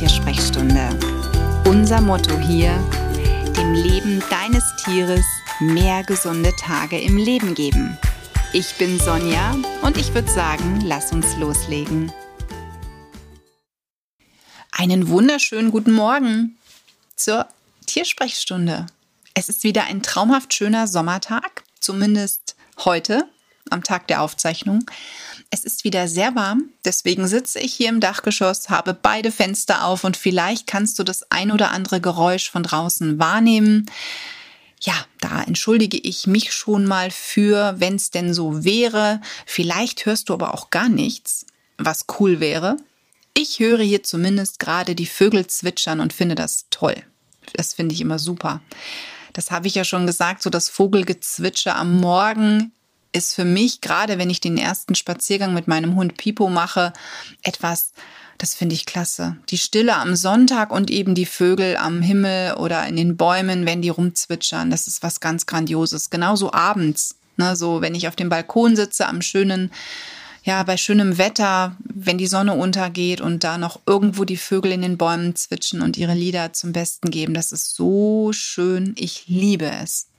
Tiersprechstunde. Unser Motto hier, dem Leben deines Tieres mehr gesunde Tage im Leben geben. Ich bin Sonja und ich würde sagen, lass uns loslegen. Einen wunderschönen guten Morgen zur Tiersprechstunde. Es ist wieder ein traumhaft schöner Sommertag, zumindest heute, am Tag der Aufzeichnung. Es ist wieder sehr warm, deswegen sitze ich hier im Dachgeschoss, habe beide Fenster auf und vielleicht kannst du das ein oder andere Geräusch von draußen wahrnehmen. Ja, da entschuldige ich mich schon mal für, wenn es denn so wäre. Vielleicht hörst du aber auch gar nichts, was cool wäre. Ich höre hier zumindest gerade die Vögel zwitschern und finde das toll. Das finde ich immer super. Das habe ich ja schon gesagt, so das Vogelgezwitscher am Morgen ist für mich, gerade wenn ich den ersten Spaziergang mit meinem Hund Pipo mache, etwas, das finde ich klasse. Die Stille am Sonntag und eben die Vögel am Himmel oder in den Bäumen, wenn die rumzwitschern, das ist was ganz Grandioses. Genauso abends, ne, so wenn ich auf dem Balkon sitze am schönen ja, bei schönem Wetter, wenn die Sonne untergeht und da noch irgendwo die Vögel in den Bäumen zwitschen und ihre Lieder zum Besten geben, das ist so schön. Ich liebe es.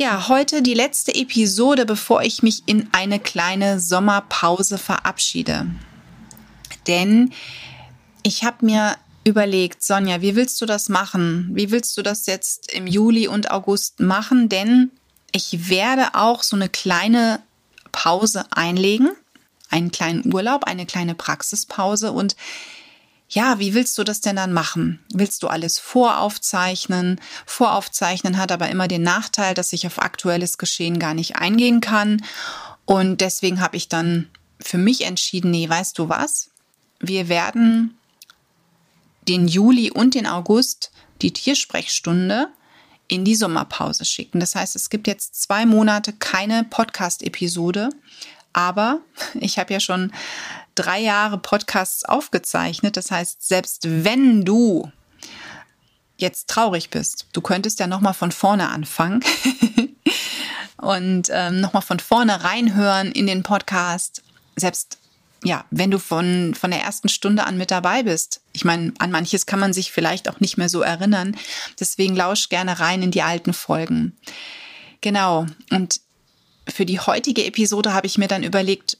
Ja, heute die letzte Episode, bevor ich mich in eine kleine Sommerpause verabschiede. Denn ich habe mir überlegt, Sonja, wie willst du das machen? Wie willst du das jetzt im Juli und August machen? Denn ich werde auch so eine kleine Pause einlegen, einen kleinen Urlaub, eine kleine Praxispause und ja, wie willst du das denn dann machen? Willst du alles voraufzeichnen? Voraufzeichnen hat aber immer den Nachteil, dass ich auf aktuelles Geschehen gar nicht eingehen kann. Und deswegen habe ich dann für mich entschieden, nee, weißt du was? Wir werden den Juli und den August die Tiersprechstunde in die Sommerpause schicken. Das heißt, es gibt jetzt zwei Monate keine Podcast-Episode, aber ich habe ja schon drei Jahre Podcasts aufgezeichnet. Das heißt, selbst wenn du jetzt traurig bist, du könntest ja nochmal von vorne anfangen und ähm, nochmal von vorne reinhören in den Podcast. Selbst ja, wenn du von, von der ersten Stunde an mit dabei bist. Ich meine, an manches kann man sich vielleicht auch nicht mehr so erinnern. Deswegen lausch gerne rein in die alten Folgen. Genau. Und für die heutige Episode habe ich mir dann überlegt,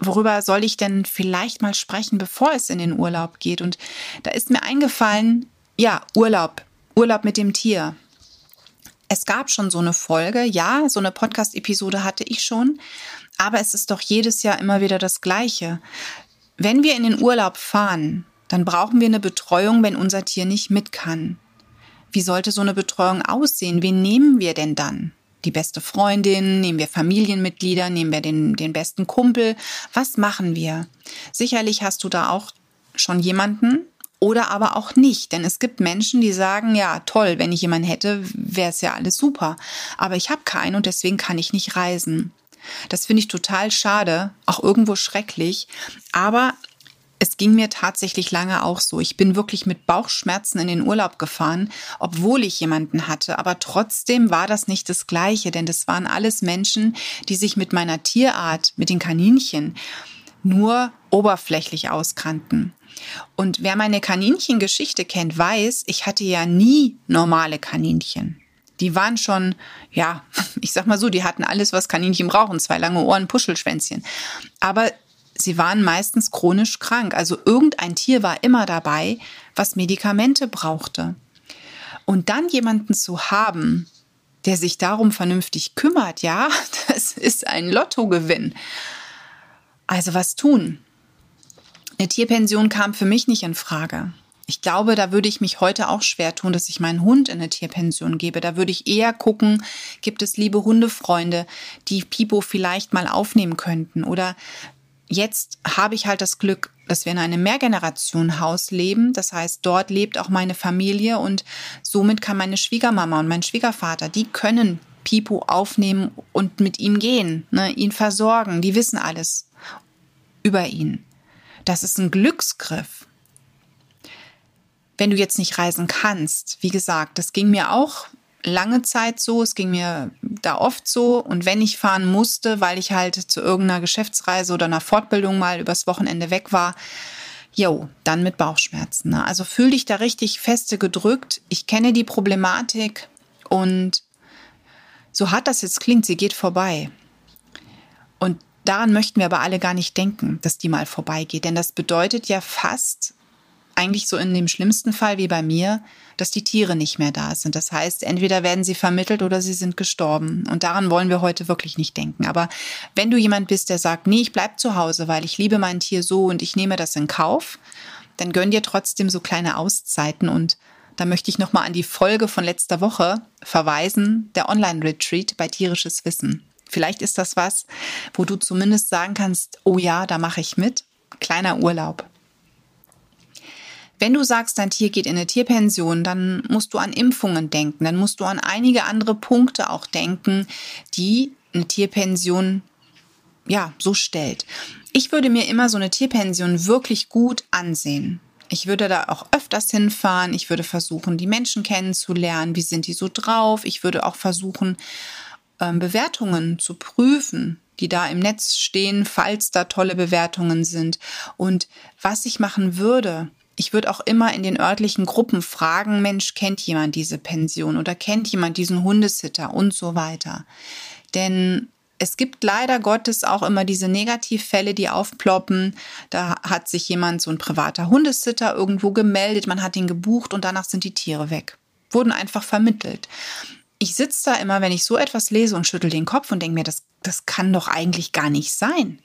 worüber soll ich denn vielleicht mal sprechen, bevor es in den Urlaub geht? Und da ist mir eingefallen, ja, Urlaub, Urlaub mit dem Tier. Es gab schon so eine Folge, ja, so eine Podcast-Episode hatte ich schon, aber es ist doch jedes Jahr immer wieder das Gleiche. Wenn wir in den Urlaub fahren, dann brauchen wir eine Betreuung, wenn unser Tier nicht mit kann. Wie sollte so eine Betreuung aussehen? Wen nehmen wir denn dann? Die beste Freundin, nehmen wir Familienmitglieder, nehmen wir den, den besten Kumpel. Was machen wir? Sicherlich hast du da auch schon jemanden oder aber auch nicht. Denn es gibt Menschen, die sagen, ja, toll, wenn ich jemanden hätte, wäre es ja alles super. Aber ich habe keinen und deswegen kann ich nicht reisen. Das finde ich total schade, auch irgendwo schrecklich. Aber es ging mir tatsächlich lange auch so. Ich bin wirklich mit Bauchschmerzen in den Urlaub gefahren, obwohl ich jemanden hatte. Aber trotzdem war das nicht das Gleiche, denn das waren alles Menschen, die sich mit meiner Tierart, mit den Kaninchen, nur oberflächlich auskannten. Und wer meine Kaninchengeschichte kennt, weiß, ich hatte ja nie normale Kaninchen. Die waren schon, ja, ich sag mal so, die hatten alles, was Kaninchen brauchen, zwei lange Ohren, Puschelschwänzchen. Aber sie waren meistens chronisch krank. Also irgendein Tier war immer dabei, was Medikamente brauchte. Und dann jemanden zu haben, der sich darum vernünftig kümmert, ja, das ist ein Lottogewinn. Also was tun? Eine Tierpension kam für mich nicht in Frage. Ich glaube, da würde ich mich heute auch schwer tun, dass ich meinen Hund in eine Tierpension gebe. Da würde ich eher gucken, gibt es liebe Hundefreunde, die Pipo vielleicht mal aufnehmen könnten? Oder jetzt habe ich halt das Glück, dass wir in einem Mehrgenerationenhaus leben. Das heißt, dort lebt auch meine Familie und somit kann meine Schwiegermama und mein Schwiegervater, die können Pipo aufnehmen und mit ihm gehen, ne, ihn versorgen. Die wissen alles über ihn. Das ist ein Glücksgriff. Wenn du jetzt nicht reisen kannst, wie gesagt, das ging mir auch lange Zeit so. Es ging mir da oft so. Und wenn ich fahren musste, weil ich halt zu irgendeiner Geschäftsreise oder einer Fortbildung mal übers Wochenende weg war, Jo, dann mit Bauchschmerzen. Ne? Also fühl dich da richtig feste gedrückt. Ich kenne die Problematik und so hart das jetzt klingt, sie geht vorbei. Und daran möchten wir aber alle gar nicht denken, dass die mal vorbeigeht. Denn das bedeutet ja fast, eigentlich so in dem schlimmsten Fall wie bei mir, dass die Tiere nicht mehr da sind. Das heißt, entweder werden sie vermittelt oder sie sind gestorben. Und daran wollen wir heute wirklich nicht denken. Aber wenn du jemand bist, der sagt, nee, ich bleib zu Hause, weil ich liebe mein Tier so und ich nehme das in Kauf, dann gönn dir trotzdem so kleine Auszeiten und da möchte ich nochmal an die Folge von letzter Woche verweisen, der Online-Retreat bei tierisches Wissen. Vielleicht ist das was, wo du zumindest sagen kannst, oh ja, da mache ich mit. Kleiner Urlaub. Wenn du sagst, dein Tier geht in eine Tierpension, dann musst du an Impfungen denken, dann musst du an einige andere Punkte auch denken, die eine Tierpension ja, so stellt. Ich würde mir immer so eine Tierpension wirklich gut ansehen. Ich würde da auch öfters hinfahren. Ich würde versuchen, die Menschen kennenzulernen. Wie sind die so drauf? Ich würde auch versuchen, ähm, Bewertungen zu prüfen, die da im Netz stehen, falls da tolle Bewertungen sind. Und was ich machen würde, ich würde auch immer in den örtlichen Gruppen fragen, Mensch, kennt jemand diese Pension oder kennt jemand diesen Hundesitter und so weiter. Denn es gibt leider Gottes auch immer diese Negativfälle, die aufploppen. Da hat sich jemand, so ein privater Hundesitter, irgendwo gemeldet, man hat ihn gebucht und danach sind die Tiere weg. Wurden einfach vermittelt. Ich sitze da immer, wenn ich so etwas lese und schüttel den Kopf und denke mir, das, das kann doch eigentlich gar nicht sein.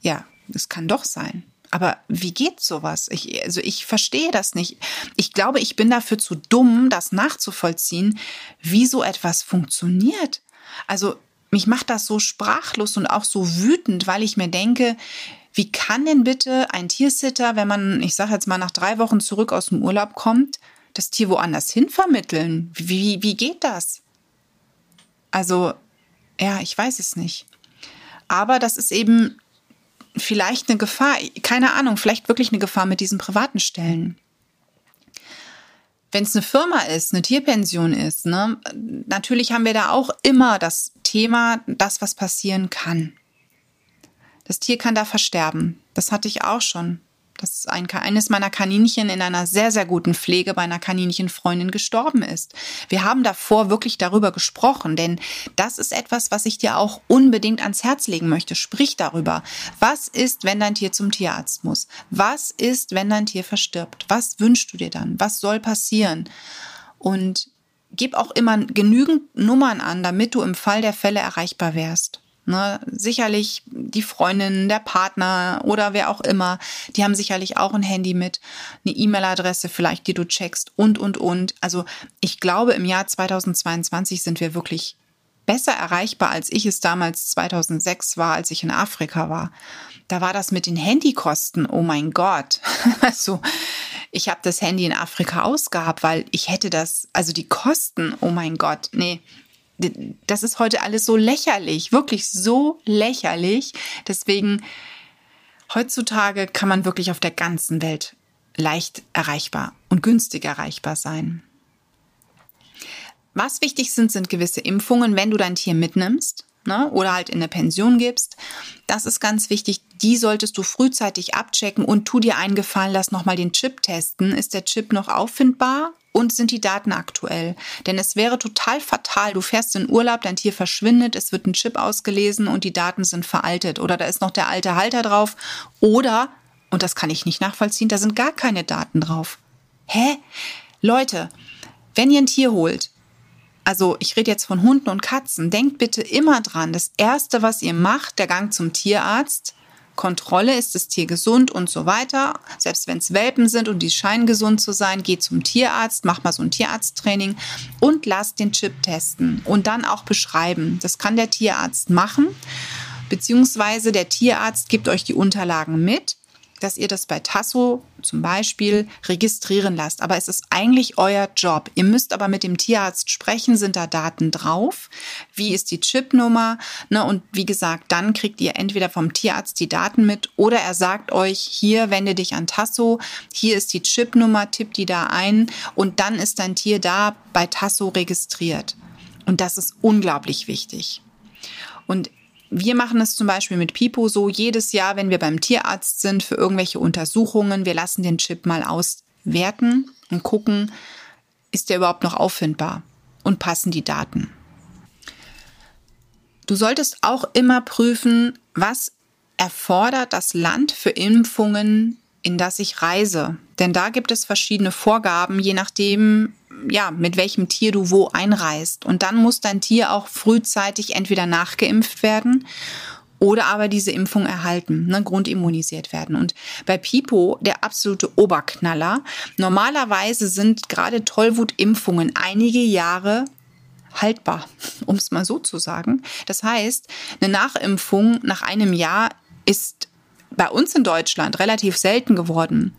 Ja, das kann doch sein. Aber wie geht sowas? Ich, also ich verstehe das nicht. Ich glaube, ich bin dafür zu dumm, das nachzuvollziehen, wie so etwas funktioniert. Also mich macht das so sprachlos und auch so wütend, weil ich mir denke, wie kann denn bitte ein Tiersitter, wenn man, ich sage jetzt mal, nach drei Wochen zurück aus dem Urlaub kommt, das Tier woanders hin vermitteln? Wie, wie geht das? Also, ja, ich weiß es nicht. Aber das ist eben vielleicht eine Gefahr, keine Ahnung, vielleicht wirklich eine Gefahr mit diesen privaten Stellen. Wenn es eine Firma ist, eine Tierpension ist, ne, natürlich haben wir da auch immer das Thema, das, was passieren kann. Das Tier kann da versterben. Das hatte ich auch schon dass ein, eines meiner Kaninchen in einer sehr, sehr guten Pflege bei einer Kaninchenfreundin gestorben ist. Wir haben davor wirklich darüber gesprochen, denn das ist etwas, was ich dir auch unbedingt ans Herz legen möchte. Sprich darüber. Was ist, wenn dein Tier zum Tierarzt muss? Was ist, wenn dein Tier verstirbt? Was wünschst du dir dann? Was soll passieren? Und gib auch immer genügend Nummern an, damit du im Fall der Fälle erreichbar wärst. Ne, sicherlich die Freundin, der Partner oder wer auch immer, die haben sicherlich auch ein Handy mit, eine E-Mail-Adresse vielleicht, die du checkst und, und, und. Also ich glaube, im Jahr 2022 sind wir wirklich besser erreichbar, als ich es damals 2006 war, als ich in Afrika war. Da war das mit den Handykosten, oh mein Gott. Also ich habe das Handy in Afrika ausgehabt, weil ich hätte das, also die Kosten, oh mein Gott, nee, das ist heute alles so lächerlich, wirklich so lächerlich. Deswegen, heutzutage kann man wirklich auf der ganzen Welt leicht erreichbar und günstig erreichbar sein. Was wichtig sind, sind gewisse Impfungen, wenn du dein Tier mitnimmst ne, oder halt in eine Pension gibst. Das ist ganz wichtig. Die solltest du frühzeitig abchecken und tu dir eingefallen, lass nochmal den Chip testen. Ist der Chip noch auffindbar und sind die Daten aktuell. Denn es wäre total fatal, du fährst in Urlaub, dein Tier verschwindet, es wird ein Chip ausgelesen und die Daten sind veraltet oder da ist noch der alte Halter drauf oder, und das kann ich nicht nachvollziehen, da sind gar keine Daten drauf. Hä? Leute, wenn ihr ein Tier holt, also ich rede jetzt von Hunden und Katzen, denkt bitte immer dran, das Erste, was ihr macht, der Gang zum Tierarzt, Kontrolle, ist das Tier gesund und so weiter. Selbst wenn es Welpen sind und die scheinen gesund zu sein, geht zum Tierarzt, macht mal so ein Tierarzttraining und lasst den Chip testen und dann auch beschreiben. Das kann der Tierarzt machen, beziehungsweise der Tierarzt gibt euch die Unterlagen mit dass ihr das bei Tasso zum Beispiel registrieren lasst. Aber es ist eigentlich euer Job. Ihr müsst aber mit dem Tierarzt sprechen, sind da Daten drauf? Wie ist die Chipnummer? Ne, und wie gesagt, dann kriegt ihr entweder vom Tierarzt die Daten mit oder er sagt euch, hier wende dich an Tasso, hier ist die Chipnummer, tipp die da ein und dann ist dein Tier da bei Tasso registriert. Und das ist unglaublich wichtig. Und wir machen es zum Beispiel mit Pipo so, jedes Jahr, wenn wir beim Tierarzt sind für irgendwelche Untersuchungen, wir lassen den Chip mal auswerten und gucken, ist der überhaupt noch auffindbar und passen die Daten. Du solltest auch immer prüfen, was erfordert das Land für Impfungen, in das ich reise. Denn da gibt es verschiedene Vorgaben, je nachdem, ja, mit welchem Tier du wo einreist. Und dann muss dein Tier auch frühzeitig entweder nachgeimpft werden oder aber diese Impfung erhalten, ne, grundimmunisiert werden. Und bei Pipo der absolute Oberknaller. Normalerweise sind gerade Tollwutimpfungen einige Jahre haltbar, um es mal so zu sagen. Das heißt, eine Nachimpfung nach einem Jahr ist bei uns in Deutschland relativ selten geworden.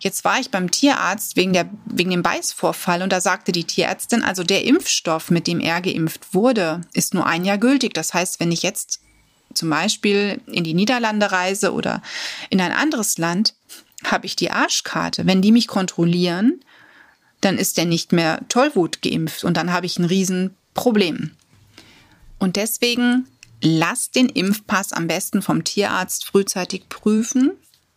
Jetzt war ich beim Tierarzt wegen, der, wegen dem Beißvorfall und da sagte die Tierärztin, also der Impfstoff, mit dem er geimpft wurde, ist nur ein Jahr gültig. Das heißt, wenn ich jetzt zum Beispiel in die Niederlande reise oder in ein anderes Land, habe ich die Arschkarte. Wenn die mich kontrollieren, dann ist der nicht mehr Tollwut geimpft und dann habe ich ein Riesenproblem. Und deswegen lass den Impfpass am besten vom Tierarzt frühzeitig prüfen.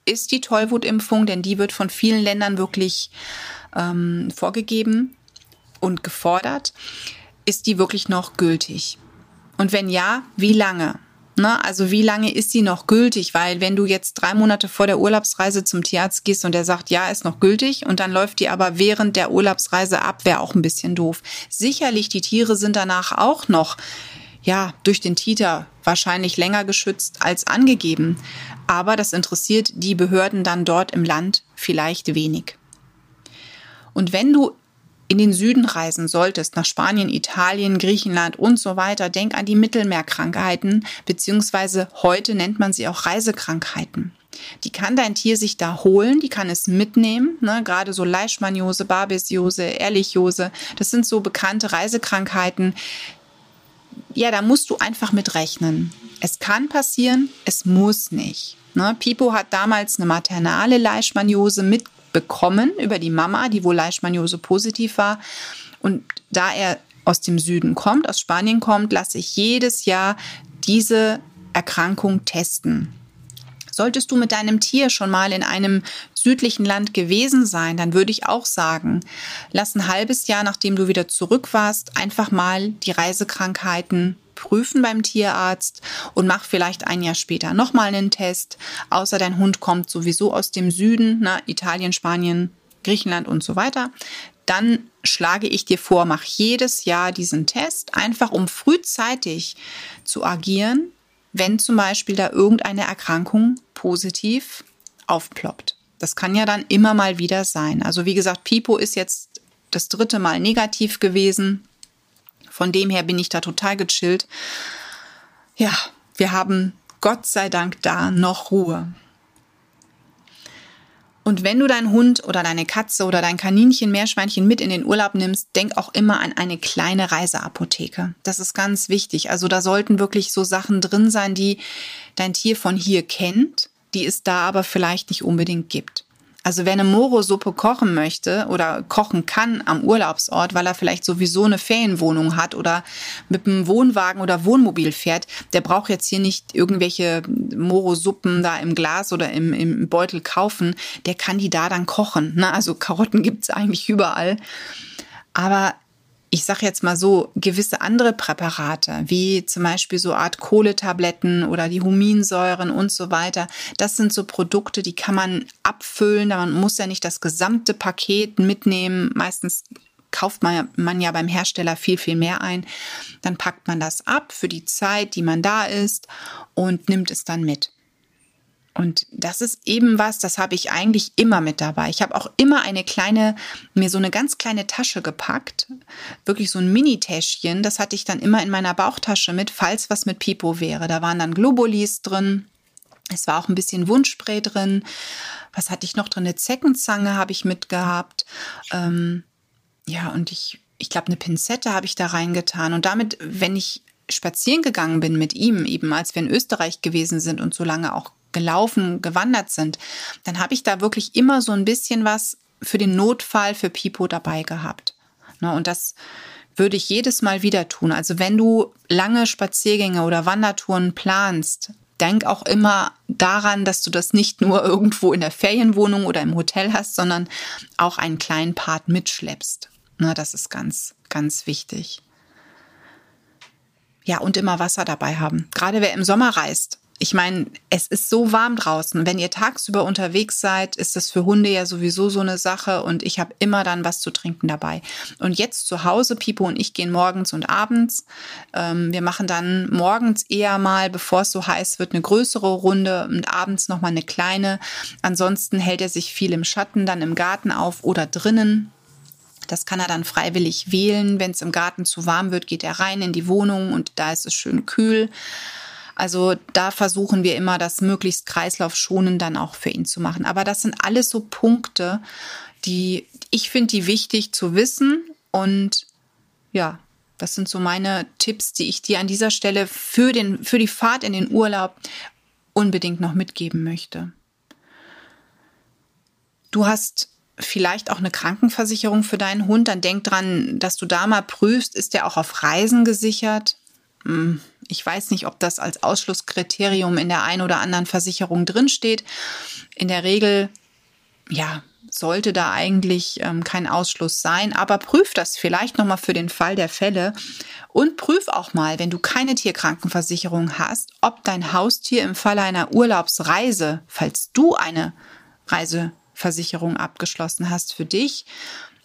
Ist die Tollwutimpfung, denn die wird von vielen Ländern wirklich ähm, vorgegeben und gefordert, ist die wirklich noch gültig? Und wenn ja, wie lange? Na, also wie lange ist sie noch gültig? Weil wenn du jetzt drei Monate vor der Urlaubsreise zum Tierarzt gehst und der sagt, ja, ist noch gültig und dann läuft die aber während der Urlaubsreise ab, wäre auch ein bisschen doof. Sicherlich, die Tiere sind danach auch noch ja, durch den Titer wahrscheinlich länger geschützt als angegeben. Aber das interessiert die Behörden dann dort im Land vielleicht wenig. Und wenn du in den Süden reisen solltest, nach Spanien, Italien, Griechenland und so weiter, denk an die Mittelmeerkrankheiten, beziehungsweise heute nennt man sie auch Reisekrankheiten. Die kann dein Tier sich da holen, die kann es mitnehmen, ne? gerade so Leishmaniose, Babesiose, Ehrlichiose, das sind so bekannte Reisekrankheiten. Ja, da musst du einfach mit rechnen. Es kann passieren, es muss nicht. Ne? Pipo hat damals eine maternale Leishmaniose mitgebracht bekommen über die Mama, die wohl Leishmaniose positiv war. Und da er aus dem Süden kommt, aus Spanien kommt, lasse ich jedes Jahr diese Erkrankung testen. Solltest du mit deinem Tier schon mal in einem südlichen Land gewesen sein, dann würde ich auch sagen, lass ein halbes Jahr, nachdem du wieder zurück warst, einfach mal die Reisekrankheiten prüfen beim Tierarzt und mach vielleicht ein Jahr später nochmal einen Test. Außer dein Hund kommt sowieso aus dem Süden, na, Italien, Spanien, Griechenland und so weiter. Dann schlage ich dir vor, mach jedes Jahr diesen Test, einfach um frühzeitig zu agieren, wenn zum Beispiel da irgendeine Erkrankung positiv aufploppt. Das kann ja dann immer mal wieder sein. Also wie gesagt, Pipo ist jetzt das dritte Mal negativ gewesen. Von dem her bin ich da total gechillt. Ja, wir haben Gott sei Dank da noch Ruhe. Und wenn du deinen Hund oder deine Katze oder dein Kaninchen, Meerschweinchen mit in den Urlaub nimmst, denk auch immer an eine kleine Reiseapotheke. Das ist ganz wichtig. Also da sollten wirklich so Sachen drin sein, die dein Tier von hier kennt, die es da aber vielleicht nicht unbedingt gibt. Also wer eine Moro-Suppe kochen möchte oder kochen kann am Urlaubsort, weil er vielleicht sowieso eine Ferienwohnung hat oder mit einem Wohnwagen oder Wohnmobil fährt, der braucht jetzt hier nicht irgendwelche Moro-Suppen da im Glas oder im, im Beutel kaufen. Der kann die da dann kochen. Ne? Also Karotten gibt's eigentlich überall. Aber ich sage jetzt mal so, gewisse andere Präparate, wie zum Beispiel so Art Kohletabletten oder die Huminsäuren und so weiter, das sind so Produkte, die kann man abfüllen. Man muss ja nicht das gesamte Paket mitnehmen. Meistens kauft man, man ja beim Hersteller viel, viel mehr ein. Dann packt man das ab für die Zeit, die man da ist und nimmt es dann mit. Und das ist eben was, das habe ich eigentlich immer mit dabei. Ich habe auch immer eine kleine, mir so eine ganz kleine Tasche gepackt, wirklich so ein Mini-Täschchen. Das hatte ich dann immer in meiner Bauchtasche mit, falls was mit Pipo wäre. Da waren dann Globulis drin. Es war auch ein bisschen Wundspray drin. Was hatte ich noch drin? Eine Zeckenzange habe ich mitgehabt. Ähm, ja, und ich, ich glaube, eine Pinzette habe ich da reingetan. Und damit, wenn ich spazieren gegangen bin mit ihm, eben als wir in Österreich gewesen sind und so lange auch gelaufen, gewandert sind, dann habe ich da wirklich immer so ein bisschen was für den Notfall für Pipo dabei gehabt. Ne, und das würde ich jedes Mal wieder tun. Also wenn du lange Spaziergänge oder Wandertouren planst, denk auch immer daran, dass du das nicht nur irgendwo in der Ferienwohnung oder im Hotel hast, sondern auch einen kleinen Part mitschleppst. Na, das ist ganz, ganz wichtig. Ja, und immer Wasser dabei haben. Gerade wer im Sommer reist, ich meine, es ist so warm draußen. Wenn ihr tagsüber unterwegs seid, ist das für Hunde ja sowieso so eine Sache und ich habe immer dann was zu trinken dabei. Und jetzt zu Hause, Pipo und ich gehen morgens und abends. Ähm, wir machen dann morgens eher mal, bevor es so heiß wird, eine größere Runde und abends nochmal eine kleine. Ansonsten hält er sich viel im Schatten, dann im Garten auf oder drinnen. Das kann er dann freiwillig wählen. Wenn es im Garten zu warm wird, geht er rein in die Wohnung und da ist es schön kühl. Also da versuchen wir immer, das möglichst kreislaufschonend dann auch für ihn zu machen. Aber das sind alles so Punkte, die ich finde, die wichtig zu wissen. Und ja, das sind so meine Tipps, die ich dir an dieser Stelle für, den, für die Fahrt in den Urlaub unbedingt noch mitgeben möchte. Du hast vielleicht auch eine Krankenversicherung für deinen Hund, dann denk dran, dass du da mal prüfst, ist der auch auf Reisen gesichert? Hm, ich weiß nicht, ob das als Ausschlusskriterium in der einen oder anderen Versicherung drinsteht. In der Regel, ja, sollte da eigentlich ähm, kein Ausschluss sein, aber prüf das vielleicht nochmal für den Fall der Fälle und prüf auch mal, wenn du keine Tierkrankenversicherung hast, ob dein Haustier im Falle einer Urlaubsreise, falls du eine Reiseversicherung abgeschlossen hast für dich,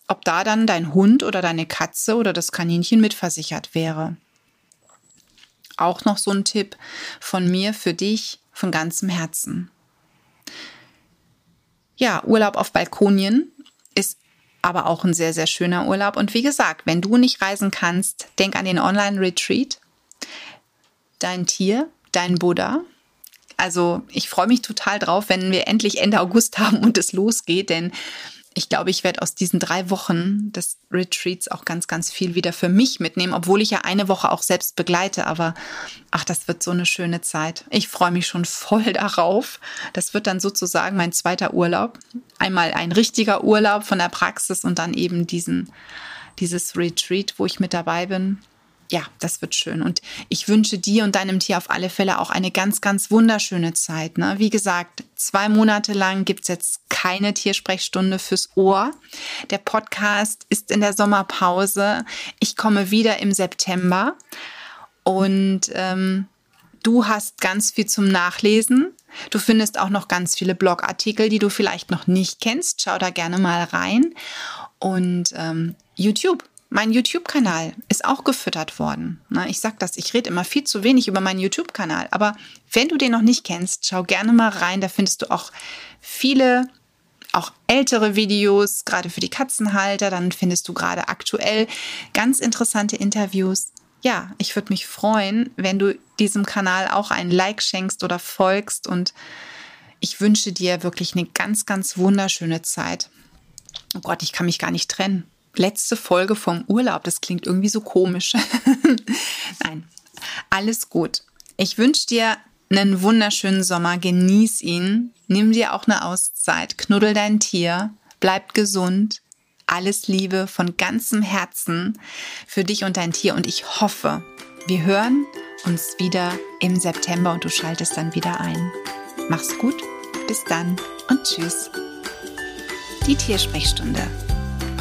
ob da dann dein Hund oder deine Katze oder das Kaninchen mitversichert wäre auch noch so ein Tipp von mir für dich von ganzem Herzen. Ja, Urlaub auf Balkonien ist aber auch ein sehr, sehr schöner Urlaub. Und wie gesagt, wenn du nicht reisen kannst, denk an den Online-Retreat. Dein Tier, dein Buddha. Also ich freue mich total drauf, wenn wir endlich Ende August haben und es losgeht, denn ich glaube, ich werde aus diesen drei Wochen des Retreats auch ganz, ganz viel wieder für mich mitnehmen, obwohl ich ja eine Woche auch selbst begleite. Aber ach, das wird so eine schöne Zeit. Ich freue mich schon voll darauf. Das wird dann sozusagen mein zweiter Urlaub. Einmal ein richtiger Urlaub von der Praxis und dann eben diesen, dieses Retreat, wo ich mit dabei bin ja, das wird schön. Und ich wünsche dir und deinem Tier auf alle Fälle auch eine ganz, ganz wunderschöne Zeit. Ne? Wie gesagt, zwei Monate lang gibt es jetzt keine Tiersprechstunde fürs Ohr. Der Podcast ist in der Sommerpause. Ich komme wieder im September. Und ähm, du hast ganz viel zum Nachlesen. Du findest auch noch ganz viele Blogartikel, die du vielleicht noch nicht kennst. Schau da gerne mal rein. Und ähm, YouTube mein YouTube-Kanal ist auch gefüttert worden. Ich sage das, ich rede immer viel zu wenig über meinen YouTube-Kanal. Aber wenn du den noch nicht kennst, schau gerne mal rein. Da findest du auch viele, auch ältere Videos, gerade für die Katzenhalter. Dann findest du gerade aktuell ganz interessante Interviews. Ja, ich würde mich freuen, wenn du diesem Kanal auch einen Like schenkst oder folgst. Und ich wünsche dir wirklich eine ganz, ganz wunderschöne Zeit. Oh Gott, ich kann mich gar nicht trennen letzte Folge vom Urlaub. Das klingt irgendwie so komisch. Nein, alles gut. Ich wünsche dir einen wunderschönen Sommer. Genieß ihn. Nimm dir auch eine Auszeit. Knuddel dein Tier. Bleib gesund. Alles Liebe von ganzem Herzen für dich und dein Tier. Und ich hoffe, wir hören uns wieder im September und du schaltest dann wieder ein. Mach's gut. Bis dann und tschüss. Die Tiersprechstunde